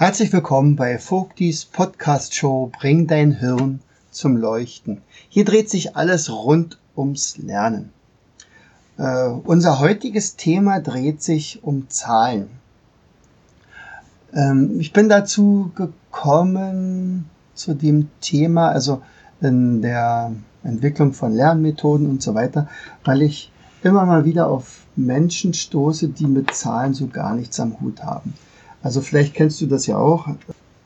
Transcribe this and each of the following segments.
Herzlich willkommen bei Vogtis Podcast Show Bring dein Hirn zum Leuchten. Hier dreht sich alles rund ums Lernen. Äh, unser heutiges Thema dreht sich um Zahlen. Ähm, ich bin dazu gekommen zu dem Thema, also in der Entwicklung von Lernmethoden und so weiter, weil ich immer mal wieder auf Menschen stoße, die mit Zahlen so gar nichts am Hut haben. Also vielleicht kennst du das ja auch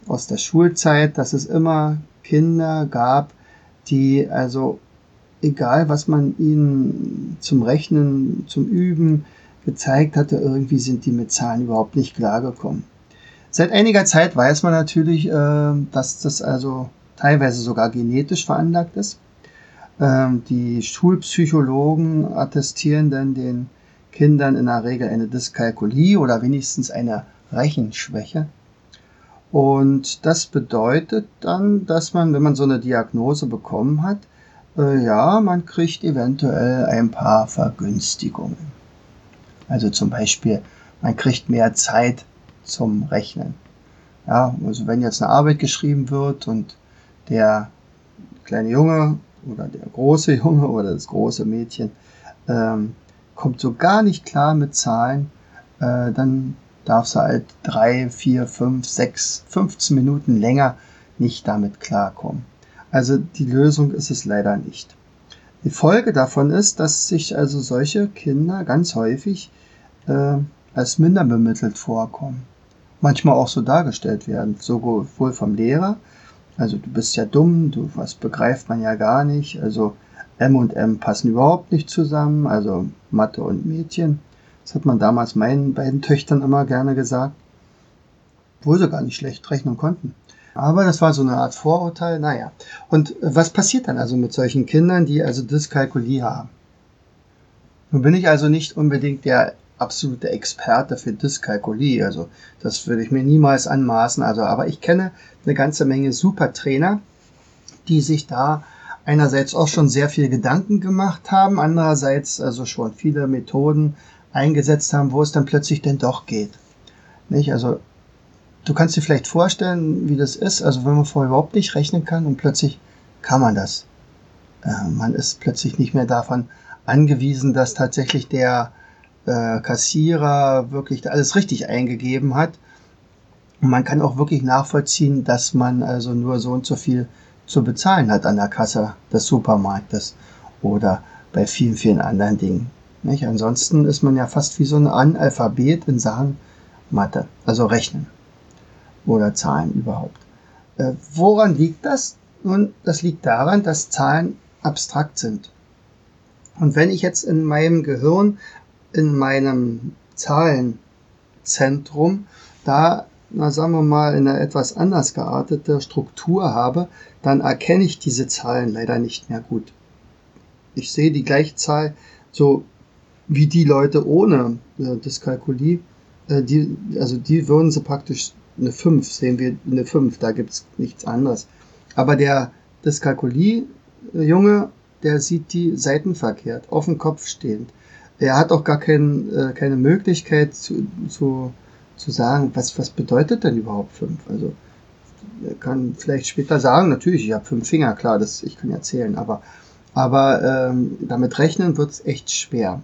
aus der Schulzeit, dass es immer Kinder gab, die also egal was man ihnen zum Rechnen, zum Üben gezeigt hatte, irgendwie sind die mit Zahlen überhaupt nicht klargekommen. Seit einiger Zeit weiß man natürlich, äh, dass das also teilweise sogar genetisch veranlagt ist. Ähm, die Schulpsychologen attestieren dann den Kindern in der Regel eine Dyskalkulie oder wenigstens eine Rechenschwäche. Und das bedeutet dann, dass man, wenn man so eine Diagnose bekommen hat, äh, ja, man kriegt eventuell ein paar Vergünstigungen. Also zum Beispiel, man kriegt mehr Zeit zum Rechnen. Ja, also wenn jetzt eine Arbeit geschrieben wird und der kleine Junge oder der große Junge oder das große Mädchen ähm, kommt so gar nicht klar mit Zahlen, äh, dann darfst du halt drei, vier, fünf, sechs, 15 Minuten länger nicht damit klarkommen. Also die Lösung ist es leider nicht. Die Folge davon ist, dass sich also solche Kinder ganz häufig äh, als minder bemittelt vorkommen. Manchmal auch so dargestellt werden, sowohl vom Lehrer, also du bist ja dumm, du was begreift man ja gar nicht, also M und M passen überhaupt nicht zusammen, also Mathe und Mädchen. Das hat man damals meinen beiden Töchtern immer gerne gesagt. Obwohl sie gar nicht schlecht rechnen konnten. Aber das war so eine Art Vorurteil, naja. Und was passiert dann also mit solchen Kindern, die also Dyskalkulie haben? Nun bin ich also nicht unbedingt der absolute Experte für Dyskalkulie, also das würde ich mir niemals anmaßen, also aber ich kenne eine ganze Menge Supertrainer, die sich da einerseits auch schon sehr viel Gedanken gemacht haben, andererseits also schon viele Methoden eingesetzt haben, wo es dann plötzlich denn doch geht. Nicht? Also du kannst dir vielleicht vorstellen, wie das ist, also wenn man vorher überhaupt nicht rechnen kann und plötzlich kann man das. Äh, man ist plötzlich nicht mehr davon angewiesen, dass tatsächlich der äh, Kassierer wirklich alles richtig eingegeben hat. Und man kann auch wirklich nachvollziehen, dass man also nur so und so viel zu bezahlen hat an der Kasse des Supermarktes oder bei vielen, vielen anderen Dingen. Nicht? Ansonsten ist man ja fast wie so ein Analphabet in Sachen Mathe, also Rechnen oder Zahlen überhaupt. Äh, woran liegt das? Nun, das liegt daran, dass Zahlen abstrakt sind. Und wenn ich jetzt in meinem Gehirn, in meinem Zahlenzentrum, da, na sagen wir mal, eine etwas anders geartete Struktur habe, dann erkenne ich diese Zahlen leider nicht mehr gut. Ich sehe die gleiche Zahl so wie die Leute ohne äh, Dyskalkulie, äh, die, also die würden sie praktisch eine 5, sehen wir eine 5, da gibt's nichts anderes. Aber der Dyskalkulie-Junge, der sieht die Seiten verkehrt, auf dem Kopf stehend. Er hat auch gar kein, äh, keine Möglichkeit zu, zu, zu sagen, was, was bedeutet denn überhaupt 5? Also er kann vielleicht später sagen, natürlich, ich habe fünf Finger, klar, das, ich kann ja zählen, aber, aber ähm, damit rechnen wird's echt schwer.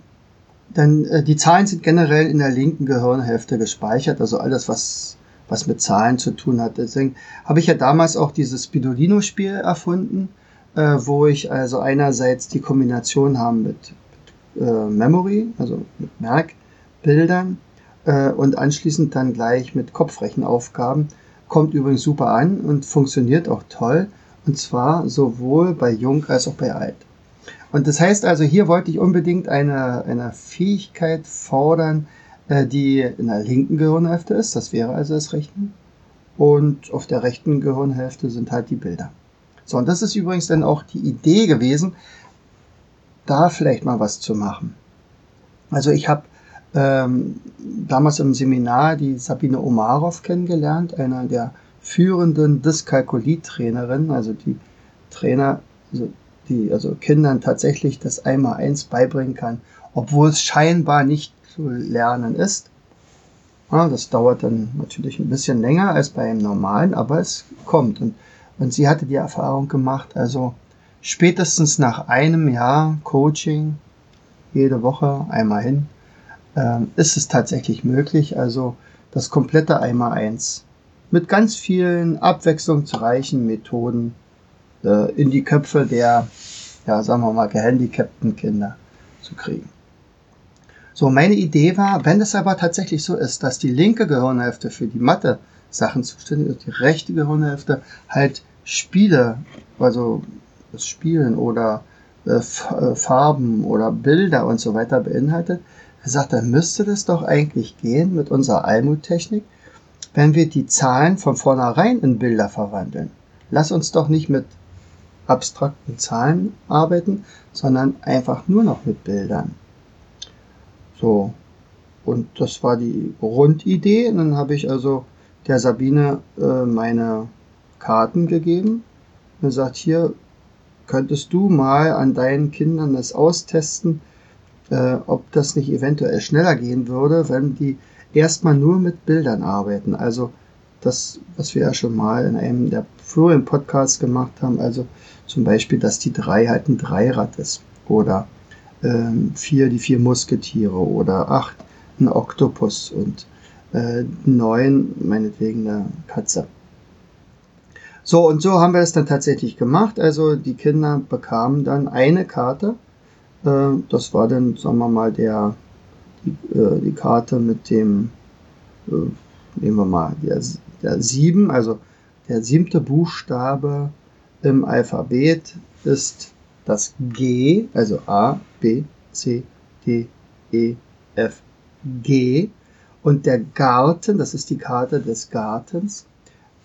Dann äh, die Zahlen sind generell in der linken Gehirnhälfte gespeichert, also alles, was, was mit Zahlen zu tun hat. Deswegen habe ich ja damals auch dieses Spidolino-Spiel erfunden, äh, wo ich also einerseits die Kombination haben mit, mit äh, Memory, also mit Merkbildern äh, und anschließend dann gleich mit Kopfrechenaufgaben. Kommt übrigens super an und funktioniert auch toll. Und zwar sowohl bei Jung als auch bei Alt. Und das heißt also, hier wollte ich unbedingt eine, eine Fähigkeit fordern, äh, die in der linken Gehirnhälfte ist. Das wäre also das Rechnen. und auf der rechten Gehirnhälfte sind halt die Bilder. So, und das ist übrigens dann auch die Idee gewesen, da vielleicht mal was zu machen. Also ich habe ähm, damals im Seminar die Sabine Omarov kennengelernt, einer der führenden Dyskalkulie-Trainerinnen, also die Trainer, also die also Kindern tatsächlich das Einmal-Eins beibringen kann, obwohl es scheinbar nicht zu lernen ist. Ja, das dauert dann natürlich ein bisschen länger als bei einem normalen, aber es kommt. Und, und sie hatte die Erfahrung gemacht, also spätestens nach einem Jahr Coaching, jede Woche einmal hin, äh, ist es tatsächlich möglich, also das komplette Einmal-Eins mit ganz vielen abwechslungsreichen Methoden äh, in die Köpfe der, ja, sagen wir mal, gehandicapten Kinder zu kriegen. So, meine Idee war, wenn es aber tatsächlich so ist, dass die linke Gehirnhälfte für die Mathe-Sachen zuständig ist, die rechte Gehirnhälfte halt Spiele, also das Spielen oder äh, äh Farben oder Bilder und so weiter beinhaltet, sagt, dann müsste das doch eigentlich gehen mit unserer Almut-Technik, wenn wir die Zahlen von vornherein in Bilder verwandeln. Lass uns doch nicht mit abstrakten Zahlen arbeiten, sondern einfach nur noch mit Bildern. So, und das war die Grundidee. Und dann habe ich also der Sabine äh, meine Karten gegeben und gesagt, hier könntest du mal an deinen Kindern das austesten, äh, ob das nicht eventuell schneller gehen würde, wenn die erstmal nur mit Bildern arbeiten. Also das, was wir ja schon mal in einem der früheren Podcasts gemacht haben, also zum Beispiel, dass die drei halt ein Dreirad ist oder ähm, vier die vier Musketiere oder acht ein Oktopus und äh, neun meinetwegen eine Katze. So, und so haben wir es dann tatsächlich gemacht. Also die Kinder bekamen dann eine Karte. Äh, das war dann, sagen wir mal, der, die, äh, die Karte mit dem, äh, nehmen wir mal, der, der sieben, also der siebte Buchstabe im Alphabet ist das G, also A, B, C, D, E, F, G. Und der Garten, das ist die Karte des Gartens,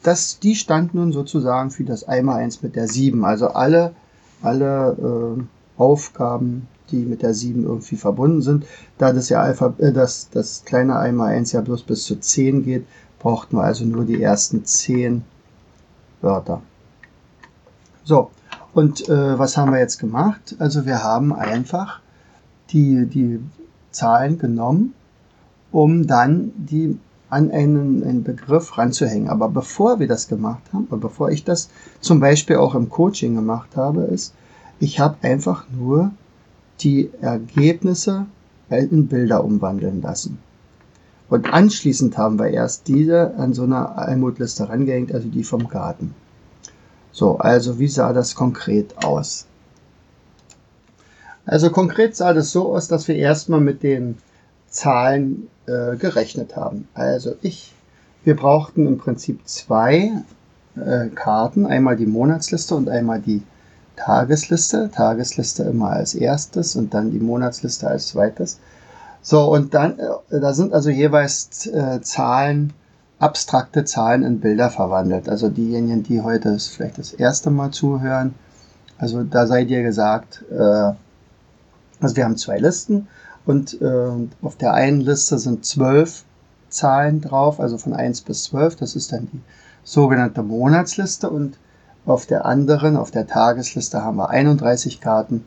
das, die stand nun sozusagen für das Einmaleins mit der 7. Also alle, alle äh, Aufgaben, die mit der 7 irgendwie verbunden sind. Da das ja Alpha, äh, das, das kleine Einmaleins ja bloß bis zu 10 geht, brauchten wir also nur die ersten 10 Wörter. So, und äh, was haben wir jetzt gemacht? Also wir haben einfach die, die Zahlen genommen, um dann die an einen, einen Begriff ranzuhängen. Aber bevor wir das gemacht haben, oder bevor ich das zum Beispiel auch im Coaching gemacht habe, ist, ich habe einfach nur die Ergebnisse in Bilder umwandeln lassen. Und anschließend haben wir erst diese an so einer Almutliste rangehängt, also die vom Garten. So, also wie sah das konkret aus? Also konkret sah das so aus, dass wir erstmal mit den Zahlen äh, gerechnet haben. Also ich, wir brauchten im Prinzip zwei äh, Karten, einmal die Monatsliste und einmal die Tagesliste. Tagesliste immer als erstes und dann die Monatsliste als zweites. So, und dann, äh, da sind also jeweils äh, Zahlen, abstrakte Zahlen in Bilder verwandelt. Also diejenigen, die heute das vielleicht das erste Mal zuhören, also da seid ihr gesagt, äh, also wir haben zwei Listen und äh, auf der einen Liste sind zwölf Zahlen drauf, also von 1 bis 12. Das ist dann die sogenannte Monatsliste. Und auf der anderen, auf der Tagesliste, haben wir 31 Karten.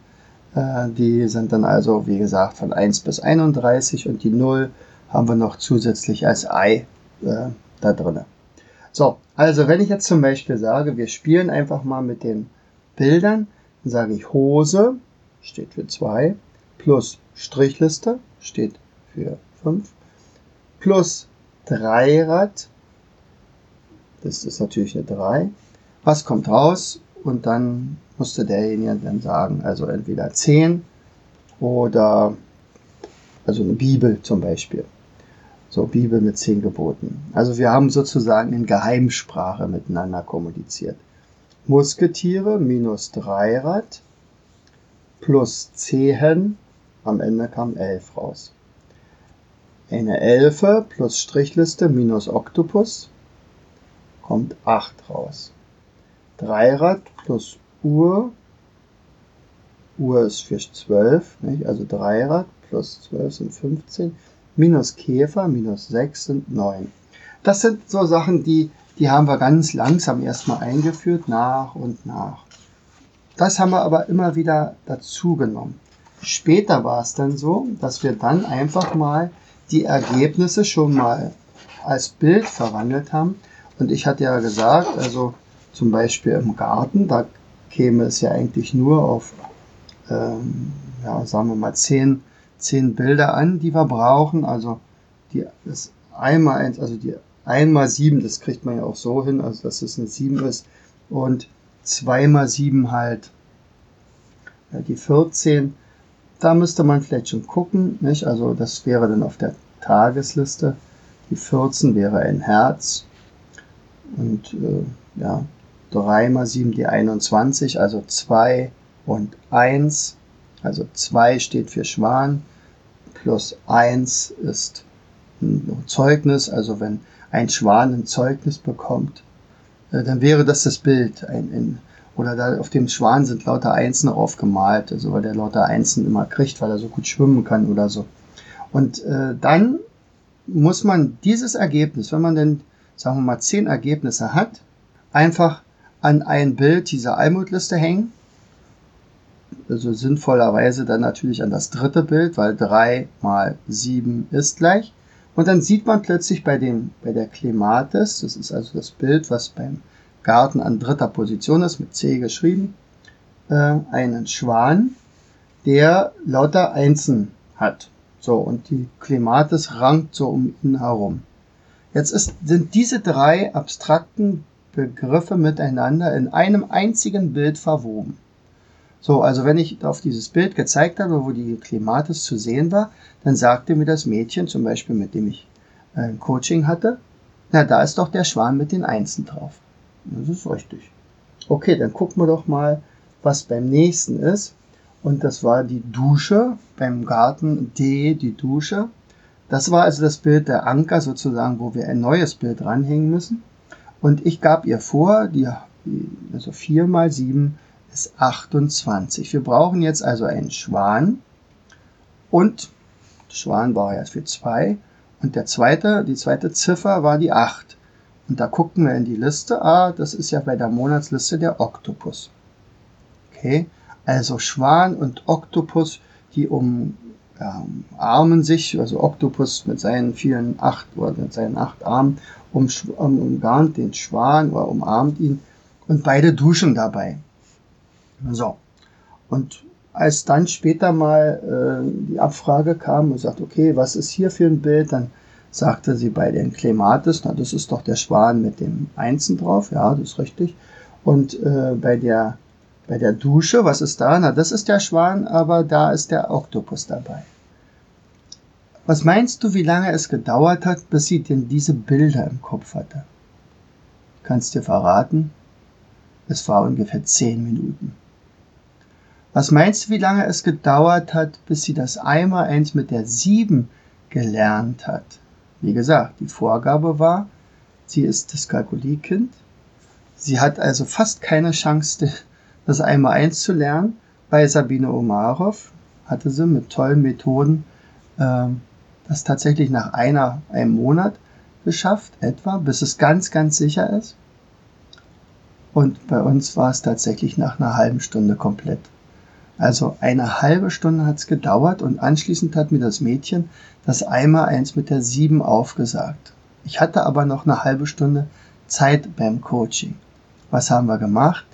Äh, die sind dann also, wie gesagt, von 1 bis 31 und die 0 haben wir noch zusätzlich als Ei äh, da drin. So, also wenn ich jetzt zum Beispiel sage, wir spielen einfach mal mit den Bildern, dann sage ich Hose, steht für 2, plus Strichliste steht für 5 plus Dreirad, das ist natürlich eine 3. Was kommt raus? Und dann musste derjenige dann sagen, also entweder 10 oder also eine Bibel zum Beispiel. So, Bibel mit 10 Geboten. Also wir haben sozusagen in Geheimsprache miteinander kommuniziert. Musketiere minus Dreirad plus Zehen am Ende kam 11 raus. Eine Elfe plus Strichliste minus Oktopus kommt 8 raus. Dreirad plus Uhr. Uhr ist für 12, nicht? also Dreirad plus 12 sind 15. Minus Käfer minus 6 sind 9. Das sind so Sachen, die, die haben wir ganz langsam erstmal eingeführt, nach und nach. Das haben wir aber immer wieder dazu genommen. Später war es dann so, dass wir dann einfach mal die Ergebnisse schon mal als Bild verwandelt haben. Und ich hatte ja gesagt, also zum Beispiel im Garten, da käme es ja eigentlich nur auf, ähm, ja, sagen wir mal, zehn, zehn Bilder an, die wir brauchen. Also die, das einmal eins, also die einmal sieben, das kriegt man ja auch so hin, also dass es eine sieben ist. Und zweimal sieben halt ja, die 14. Da müsste man vielleicht schon gucken, nicht? Also das wäre dann auf der Tagesliste. Die 14 wäre ein Herz. Und äh, ja, 3 mal 7 die 21, also 2 und 1. Also 2 steht für Schwan, plus 1 ist ein Zeugnis. Also wenn ein Schwan ein Zeugnis bekommt, äh, dann wäre das das Bild. Ein, ein, oder da auf dem Schwan sind lauter Einsen aufgemalt, also weil der lauter Einsen immer kriegt, weil er so gut schwimmen kann oder so. Und äh, dann muss man dieses Ergebnis, wenn man denn, sagen wir mal, zehn Ergebnisse hat, einfach an ein Bild dieser Almutliste hängen. Also sinnvollerweise dann natürlich an das dritte Bild, weil drei mal sieben ist gleich. Und dann sieht man plötzlich bei, den, bei der Klimatis, das ist also das Bild, was beim Garten an dritter Position ist, mit C geschrieben, äh, einen Schwan, der lauter Einsen hat. So, und die Klimatis rankt so um ihn herum. Jetzt ist, sind diese drei abstrakten Begriffe miteinander in einem einzigen Bild verwoben. So, also wenn ich auf dieses Bild gezeigt habe, wo die Klimatis zu sehen war, dann sagte mir das Mädchen, zum Beispiel mit dem ich ein äh, Coaching hatte, na, da ist doch der Schwan mit den Einsen drauf. Das ist richtig. Okay, dann gucken wir doch mal, was beim nächsten ist. Und das war die Dusche beim Garten D, die Dusche. Das war also das Bild der Anker sozusagen, wo wir ein neues Bild ranhängen müssen. Und ich gab ihr vor, die, also 4 mal 7 ist 28. Wir brauchen jetzt also einen Schwan und Schwan war ja für 2 und der zweite, die zweite Ziffer war die 8. Und da guckten wir in die Liste, ah, das ist ja bei der Monatsliste der Oktopus. Okay, also Schwan und Oktopus, die um, ja, umarmen sich, also Oktopus mit seinen vielen acht oder mit seinen acht Armen um, um, umgarnt den Schwan oder umarmt ihn und beide duschen dabei. So. Und als dann später mal äh, die Abfrage kam und sagt, okay, was ist hier für ein Bild, dann sagte sie bei den Klematis, na, das ist doch der Schwan mit dem Einzen drauf, ja, das ist richtig. Und äh, bei der bei der Dusche, was ist da? Na, das ist der Schwan, aber da ist der Oktopus dabei. Was meinst du, wie lange es gedauert hat, bis sie denn diese Bilder im Kopf hatte? Kannst dir verraten? Es war ungefähr zehn Minuten. Was meinst du, wie lange es gedauert hat, bis sie das einmal eins mit der sieben gelernt hat? Wie gesagt, die Vorgabe war, sie ist das Kalkuliekind. Sie hat also fast keine Chance, das einmal eins zu lernen. Bei Sabine Omarov hatte sie mit tollen Methoden ähm, das tatsächlich nach einer, einem Monat geschafft, etwa, bis es ganz, ganz sicher ist. Und bei uns war es tatsächlich nach einer halben Stunde komplett. Also eine halbe Stunde hat es gedauert und anschließend hat mir das Mädchen das einmal eins mit der sieben aufgesagt. Ich hatte aber noch eine halbe Stunde Zeit beim Coaching. Was haben wir gemacht?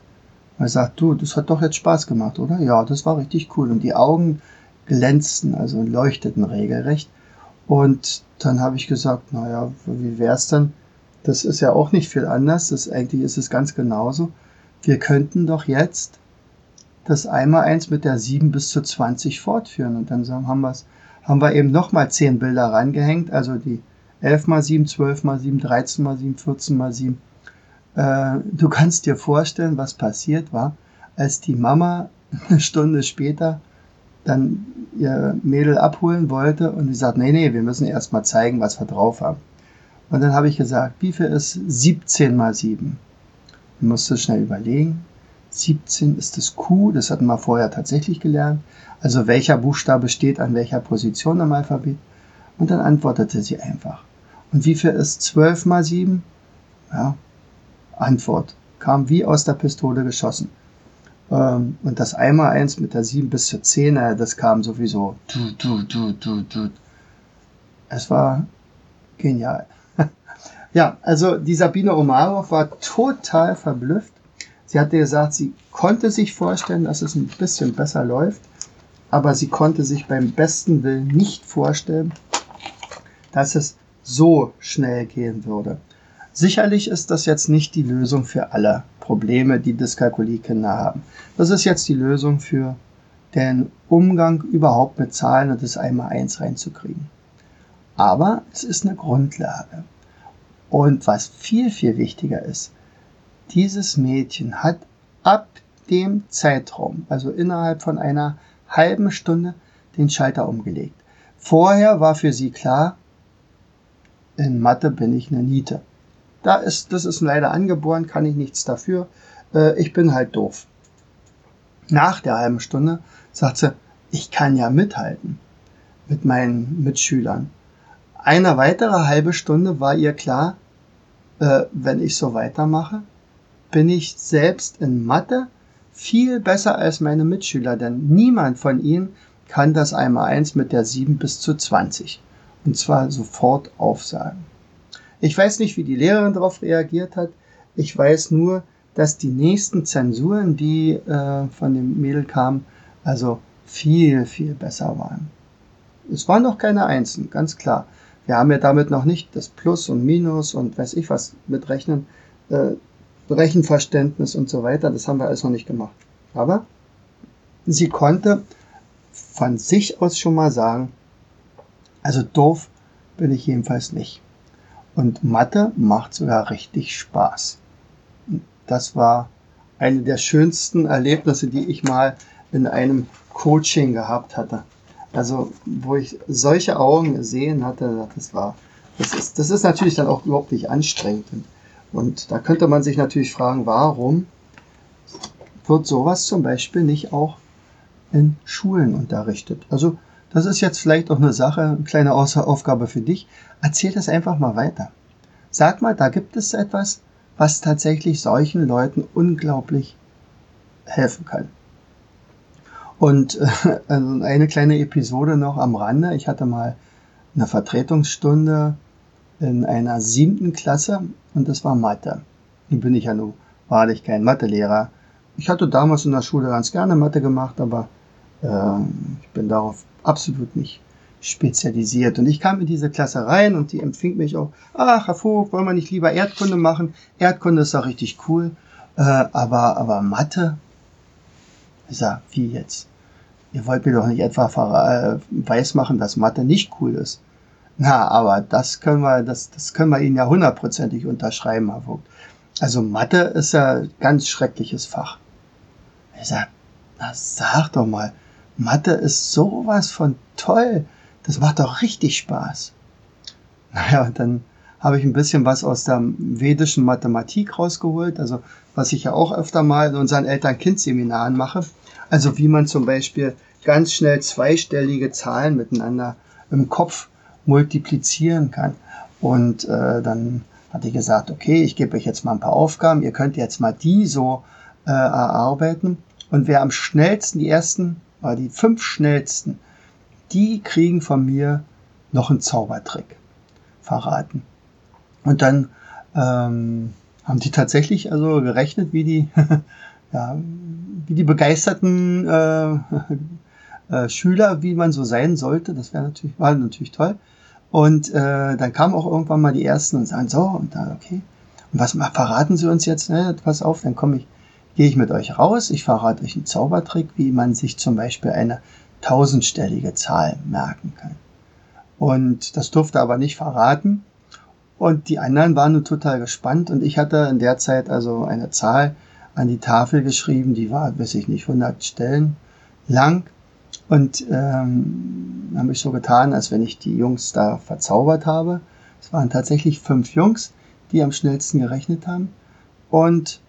Er sagt, du, das hat doch jetzt Spaß gemacht, oder? Ja, das war richtig cool. Und die Augen glänzten, also leuchteten regelrecht. Und dann habe ich gesagt, naja, wie wär's dann? Das ist ja auch nicht viel anders. Das, eigentlich ist es ganz genauso. Wir könnten doch jetzt das einmal eins mit der 7 bis zu 20 fortführen. Und dann haben, wir's, haben wir eben nochmal 10 Bilder rangehängt. Also die 11 mal 7, 12 mal 7, 13 mal 7, 14 mal 7. Äh, du kannst dir vorstellen, was passiert war, als die Mama eine Stunde später dann ihr Mädel abholen wollte und sie sagt, nee, nee, wir müssen erst mal zeigen, was wir drauf haben. Und dann habe ich gesagt, wie viel ist 17 mal 7? Ich musste schnell überlegen. 17 ist das Q, das hatten wir vorher tatsächlich gelernt. Also welcher Buchstabe steht an welcher Position im Alphabet. Und dann antwortete sie einfach. Und wie viel ist 12 mal 7? Ja, Antwort kam wie aus der Pistole geschossen. Ähm, und das einmal eins mit der 7 bis zur 10, das kam sowieso. Es war genial. ja, also die Sabine Omarov war total verblüfft. Sie hatte gesagt, sie konnte sich vorstellen, dass es ein bisschen besser läuft, aber sie konnte sich beim besten Willen nicht vorstellen, dass es so schnell gehen würde. Sicherlich ist das jetzt nicht die Lösung für alle Probleme, die Dyskalkulie-Kinder haben. Das ist jetzt die Lösung für den Umgang überhaupt mit Zahlen und das einmal eins reinzukriegen. Aber es ist eine Grundlage. Und was viel, viel wichtiger ist, dieses Mädchen hat ab dem Zeitraum, also innerhalb von einer halben Stunde, den Schalter umgelegt. Vorher war für sie klar, in Mathe bin ich eine Niete. Da ist, das ist leider angeboren, kann ich nichts dafür. Äh, ich bin halt doof. Nach der halben Stunde sagt sie, ich kann ja mithalten mit meinen Mitschülern. Eine weitere halbe Stunde war ihr klar, äh, wenn ich so weitermache, bin ich selbst in Mathe viel besser als meine Mitschüler, denn niemand von ihnen kann das einmal eins mit der 7 bis zu 20 und zwar sofort aufsagen. Ich weiß nicht, wie die Lehrerin darauf reagiert hat. Ich weiß nur, dass die nächsten Zensuren, die äh, von dem Mädel kamen, also viel, viel besser waren. Es waren noch keine Einsen, ganz klar. Wir haben ja damit noch nicht das Plus und Minus und weiß ich was mitrechnen, äh, Rechenverständnis und so weiter. Das haben wir alles noch nicht gemacht. Aber sie konnte von sich aus schon mal sagen, also doof bin ich jedenfalls nicht. Und Mathe macht sogar richtig Spaß. Das war eine der schönsten Erlebnisse, die ich mal in einem Coaching gehabt hatte. Also, wo ich solche Augen gesehen hatte, das war, das ist, das ist natürlich dann auch überhaupt nicht anstrengend. Und da könnte man sich natürlich fragen, warum wird sowas zum Beispiel nicht auch in Schulen unterrichtet? Also, das ist jetzt vielleicht auch eine Sache, eine kleine Aufgabe für dich. Erzähl das einfach mal weiter. Sag mal, da gibt es etwas, was tatsächlich solchen Leuten unglaublich helfen kann. Und äh, also eine kleine Episode noch am Rande. Ich hatte mal eine Vertretungsstunde in einer siebten Klasse und das war Mathe. Nun bin ich ja nur wahrlich kein Mathelehrer. Ich hatte damals in der Schule ganz gerne Mathe gemacht, aber äh, ich bin darauf absolut nicht spezialisiert. Und ich kam in diese Klasse rein und die empfing mich auch, ach, Herr Vogt, wollen wir nicht lieber Erdkunde machen? Erdkunde ist doch richtig cool. Äh, aber, aber Mathe? Ich sag, wie jetzt? Ihr wollt mir doch nicht etwa äh, weismachen, dass Mathe nicht cool ist. Na, aber das können wir, das, das können wir Ihnen ja hundertprozentig unterschreiben, Herr Vogt. Also Mathe ist ja ganz schreckliches Fach. Ich sag, na sag doch mal, Mathe ist sowas von toll. Das macht doch richtig Spaß. Naja, und dann habe ich ein bisschen was aus der vedischen Mathematik rausgeholt, also was ich ja auch öfter mal in unseren Eltern-Kind-Seminaren mache. Also wie man zum Beispiel ganz schnell zweistellige Zahlen miteinander im Kopf multiplizieren kann. Und äh, dann hatte ich gesagt, okay, ich gebe euch jetzt mal ein paar Aufgaben, ihr könnt jetzt mal die so äh, erarbeiten. Und wer am schnellsten die ersten aber die fünf schnellsten, die kriegen von mir noch einen Zaubertrick verraten. Und dann ähm, haben die tatsächlich also gerechnet, wie die, ja, wie die begeisterten äh, äh, Schüler, wie man so sein sollte. Das wäre natürlich, war natürlich toll. Und äh, dann kamen auch irgendwann mal die ersten und sagen so und dann okay. Und was verraten Sie uns jetzt? Ne? Pass auf, dann komme ich gehe ich mit euch raus. Ich verrate euch einen Zaubertrick, wie man sich zum Beispiel eine tausendstellige Zahl merken kann. Und das durfte aber nicht verraten. Und die anderen waren nun total gespannt. Und ich hatte in der Zeit also eine Zahl an die Tafel geschrieben, die war, weiß ich nicht, 100 Stellen lang. Und ähm, habe ich so getan, als wenn ich die Jungs da verzaubert habe. Es waren tatsächlich fünf Jungs, die am schnellsten gerechnet haben. Und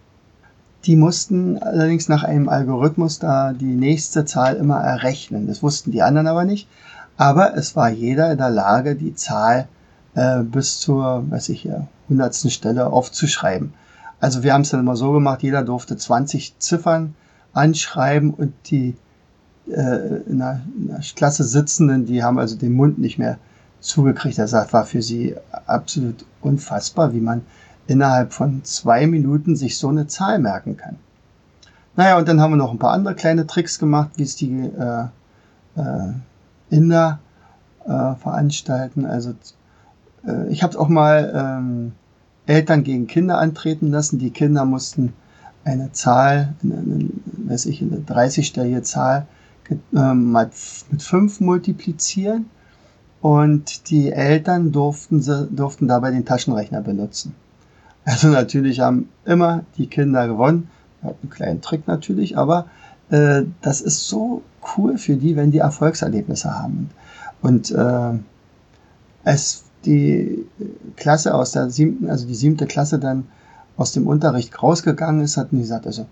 die mussten allerdings nach einem Algorithmus da die nächste Zahl immer errechnen. Das wussten die anderen aber nicht. Aber es war jeder in der Lage, die Zahl äh, bis zur, weiß ich ja, hundertsten Stelle aufzuschreiben. Also wir haben es dann immer so gemacht, jeder durfte 20 Ziffern anschreiben und die äh, in, der, in der Klasse Sitzenden, die haben also den Mund nicht mehr zugekriegt. Das war für sie absolut unfassbar, wie man innerhalb von zwei Minuten sich so eine Zahl merken kann. Naja, und dann haben wir noch ein paar andere kleine Tricks gemacht, wie es die äh, äh, Inder äh, veranstalten. Also äh, ich habe auch mal ähm, Eltern gegen Kinder antreten lassen. Die Kinder mussten eine Zahl, eine, eine, weiß ich, eine 30-stellige Zahl mal mit 5 multiplizieren und die Eltern durften, durften dabei den Taschenrechner benutzen. Also natürlich haben immer die Kinder gewonnen. Einen kleinen Trick natürlich, aber äh, das ist so cool für die, wenn die Erfolgserlebnisse haben. Und äh, als die Klasse aus der siebten, also die siebte Klasse dann aus dem Unterricht rausgegangen ist, hatten die gesagt, also,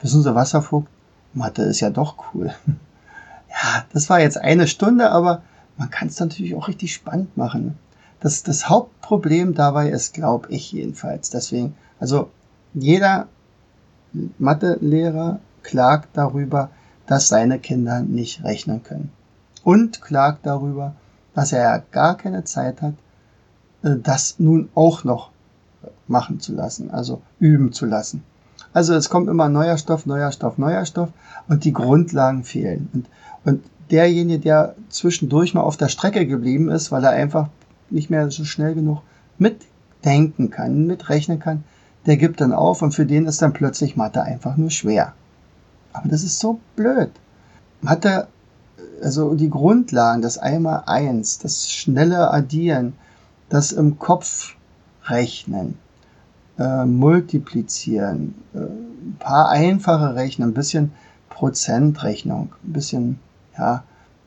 wissen Sie, Wasservogt, Mathe ist ja doch cool. ja, das war jetzt eine Stunde, aber man kann es natürlich auch richtig spannend machen. Das, das Hauptproblem dabei ist, glaube ich jedenfalls, deswegen, also jeder Mathelehrer klagt darüber, dass seine Kinder nicht rechnen können. Und klagt darüber, dass er ja gar keine Zeit hat, äh, das nun auch noch machen zu lassen, also üben zu lassen. Also es kommt immer neuer Stoff, neuer Stoff, neuer Stoff und die Grundlagen fehlen. Und, und derjenige, der zwischendurch mal auf der Strecke geblieben ist, weil er einfach nicht mehr so schnell genug mitdenken kann, mitrechnen kann, der gibt dann auf und für den ist dann plötzlich Mathe einfach nur schwer. Aber das ist so blöd. Mathe, also die Grundlagen, das Einmal-Eins, das schnelle Addieren, das im Kopf rechnen, äh, multiplizieren, äh, ein paar einfache Rechnen, ein bisschen Prozentrechnung, ein bisschen, ja,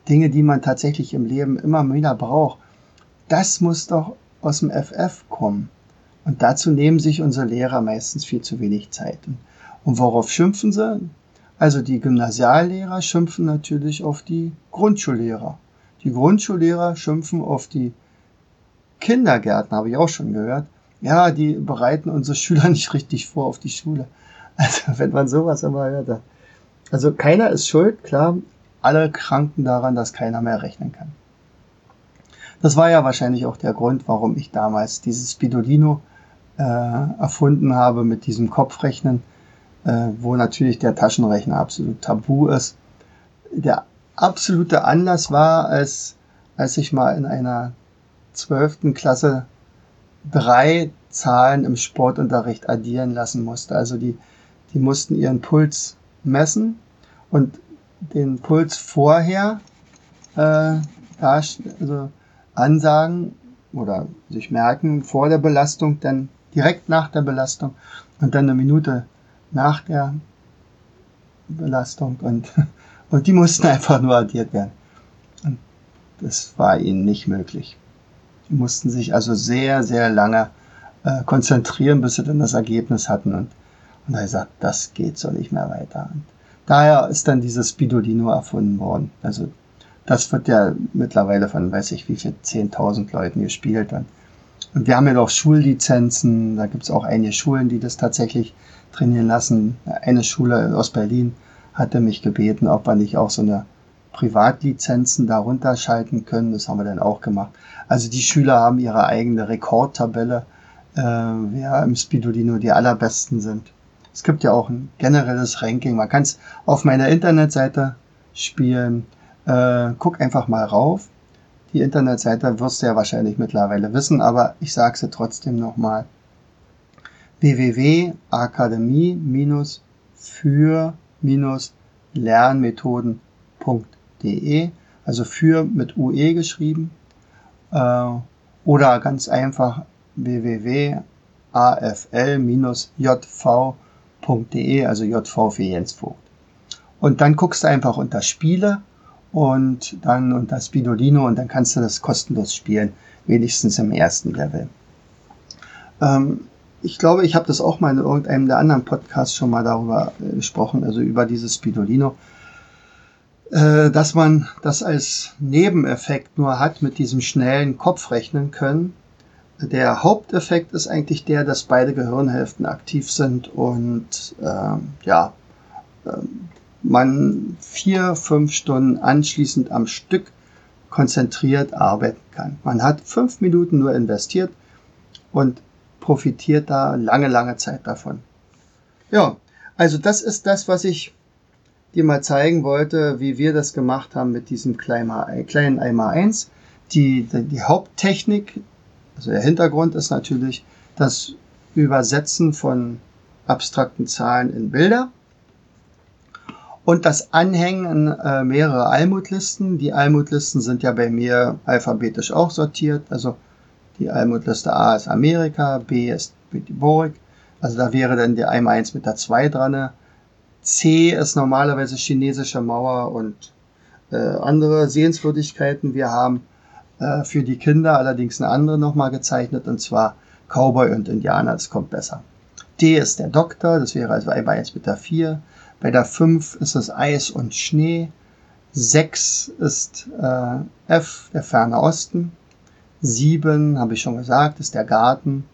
Dinge, die man tatsächlich im Leben immer wieder braucht. Das muss doch aus dem FF kommen. Und dazu nehmen sich unsere Lehrer meistens viel zu wenig Zeit. Und worauf schimpfen sie? Also die Gymnasiallehrer schimpfen natürlich auf die Grundschullehrer. Die Grundschullehrer schimpfen auf die Kindergärten, habe ich auch schon gehört. Ja, die bereiten unsere Schüler nicht richtig vor auf die Schule. Also wenn man sowas immer hört. Also keiner ist schuld, klar. Alle kranken daran, dass keiner mehr rechnen kann. Das war ja wahrscheinlich auch der Grund, warum ich damals dieses Spidolino äh, erfunden habe mit diesem Kopfrechnen äh, wo natürlich der Taschenrechner absolut tabu ist. Der absolute Anlass war, als, als ich mal in einer zwölften Klasse drei Zahlen im Sportunterricht addieren lassen musste. Also die, die mussten ihren Puls messen und den Puls vorher äh, also ansagen oder sich merken vor der Belastung, dann direkt nach der Belastung und dann eine Minute nach der Belastung und, und die mussten einfach nur addiert werden. Und das war ihnen nicht möglich. Die mussten sich also sehr, sehr lange äh, konzentrieren, bis sie dann das Ergebnis hatten. Und, und er gesagt, das geht so nicht mehr weiter. Und daher ist dann dieses Spidolino erfunden worden. Also das wird ja mittlerweile von, weiß ich wie viel, 10.000 Leuten gespielt. Und, und wir haben ja auch Schullizenzen. Da gibt es auch einige Schulen, die das tatsächlich trainieren lassen. Eine Schule aus Berlin hatte mich gebeten, ob wir nicht auch so eine Privatlizenzen darunter schalten können. Das haben wir dann auch gemacht. Also die Schüler haben ihre eigene Rekordtabelle, äh, wer im Spidolino die allerbesten sind. Es gibt ja auch ein generelles Ranking. Man kann es auf meiner Internetseite spielen. Äh, guck einfach mal rauf. Die Internetseite wirst du ja wahrscheinlich mittlerweile wissen, aber ich sage sie trotzdem nochmal www.akademie-für-lernmethoden.de, also für mit UE geschrieben, äh, oder ganz einfach www.afl-jv.de, also JV für Jens Vogt. Und dann guckst du einfach unter Spiele und dann das Spidolino und dann kannst du das kostenlos spielen, wenigstens im ersten Level. Ähm, ich glaube, ich habe das auch mal in irgendeinem der anderen Podcasts schon mal darüber äh, gesprochen, also über dieses Spidolino, dass man das als Nebeneffekt nur hat mit diesem schnellen Kopfrechnen können. Der Haupteffekt ist eigentlich der, dass beide Gehirnhälften aktiv sind und äh, ja, äh, man vier, fünf Stunden anschließend am Stück konzentriert arbeiten kann. Man hat fünf Minuten nur investiert und profitiert da lange, lange Zeit davon. Ja, also das ist das, was ich dir mal zeigen wollte, wie wir das gemacht haben mit diesem kleinen Eimer 1. Die, die Haupttechnik, also der Hintergrund ist natürlich das Übersetzen von abstrakten Zahlen in Bilder und das Anhängen äh, mehrerer Almutlisten. Die Almutlisten sind ja bei mir alphabetisch auch sortiert. Also die Almutliste A ist Amerika, B ist Burg. Also da wäre dann die Eimer 1 mit der 2 dran. C ist normalerweise chinesische Mauer und äh, andere Sehenswürdigkeiten. Wir haben äh, für die Kinder allerdings eine andere nochmal gezeichnet und zwar Cowboy und Indianer. Das kommt besser. D ist der Doktor, das wäre also Eimer 1 mit der 4. Bei der 5 ist es Eis und Schnee. 6 ist äh, F, der ferne Osten. 7, habe ich schon gesagt, ist der Garten.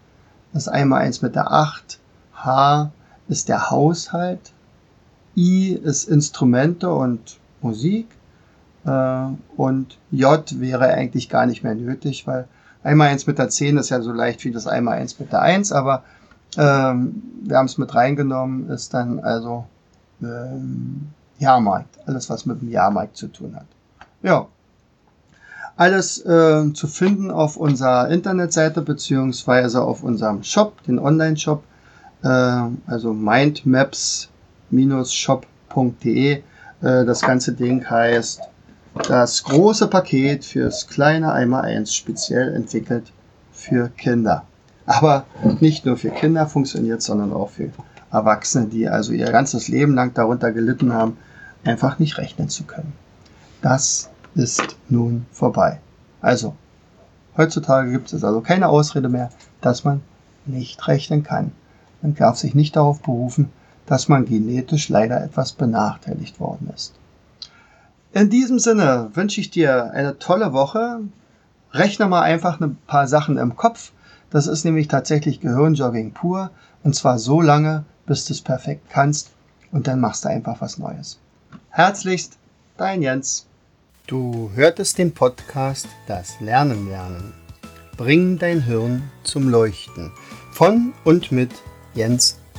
Das einmal eins mit der 8. H ist der Haushalt. I ist Instrumente und Musik. Äh, und J wäre eigentlich gar nicht mehr nötig, weil einmal eins mit der 10 ist ja so leicht wie das einmal eins mit der 1, aber ähm, wir haben es mit reingenommen, ist dann also ähm, Jahrmarkt. Alles, was mit dem Jahrmarkt zu tun hat. Ja. Alles äh, zu finden auf unserer Internetseite beziehungsweise auf unserem Shop, den Online-Shop, äh, also mindmaps-shop.de. Äh, das ganze Ding heißt das große Paket fürs kleine Eimer 1 speziell entwickelt für Kinder. Aber nicht nur für Kinder funktioniert, sondern auch für Erwachsene, die also ihr ganzes Leben lang darunter gelitten haben, einfach nicht rechnen zu können. Das ist nun vorbei. Also, heutzutage gibt es also keine Ausrede mehr, dass man nicht rechnen kann. Man darf sich nicht darauf berufen, dass man genetisch leider etwas benachteiligt worden ist. In diesem Sinne wünsche ich dir eine tolle Woche. Rechne mal einfach ein paar Sachen im Kopf. Das ist nämlich tatsächlich Gehirnjogging pur. Und zwar so lange, bis du es perfekt kannst und dann machst du einfach was Neues. Herzlichst, dein Jens. Du hörtest den Podcast Das Lernen lernen. Bring dein Hirn zum Leuchten. Von und mit Jens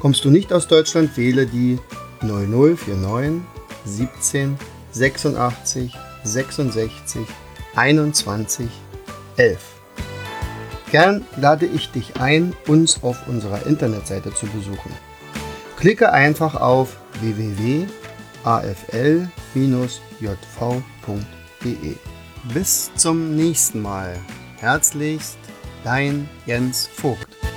Kommst du nicht aus Deutschland, wähle die 0049 17 86 66 21 11. Gern lade ich dich ein, uns auf unserer Internetseite zu besuchen. Klicke einfach auf www.afl-jv.de. Bis zum nächsten Mal. Herzlichst, dein Jens Vogt.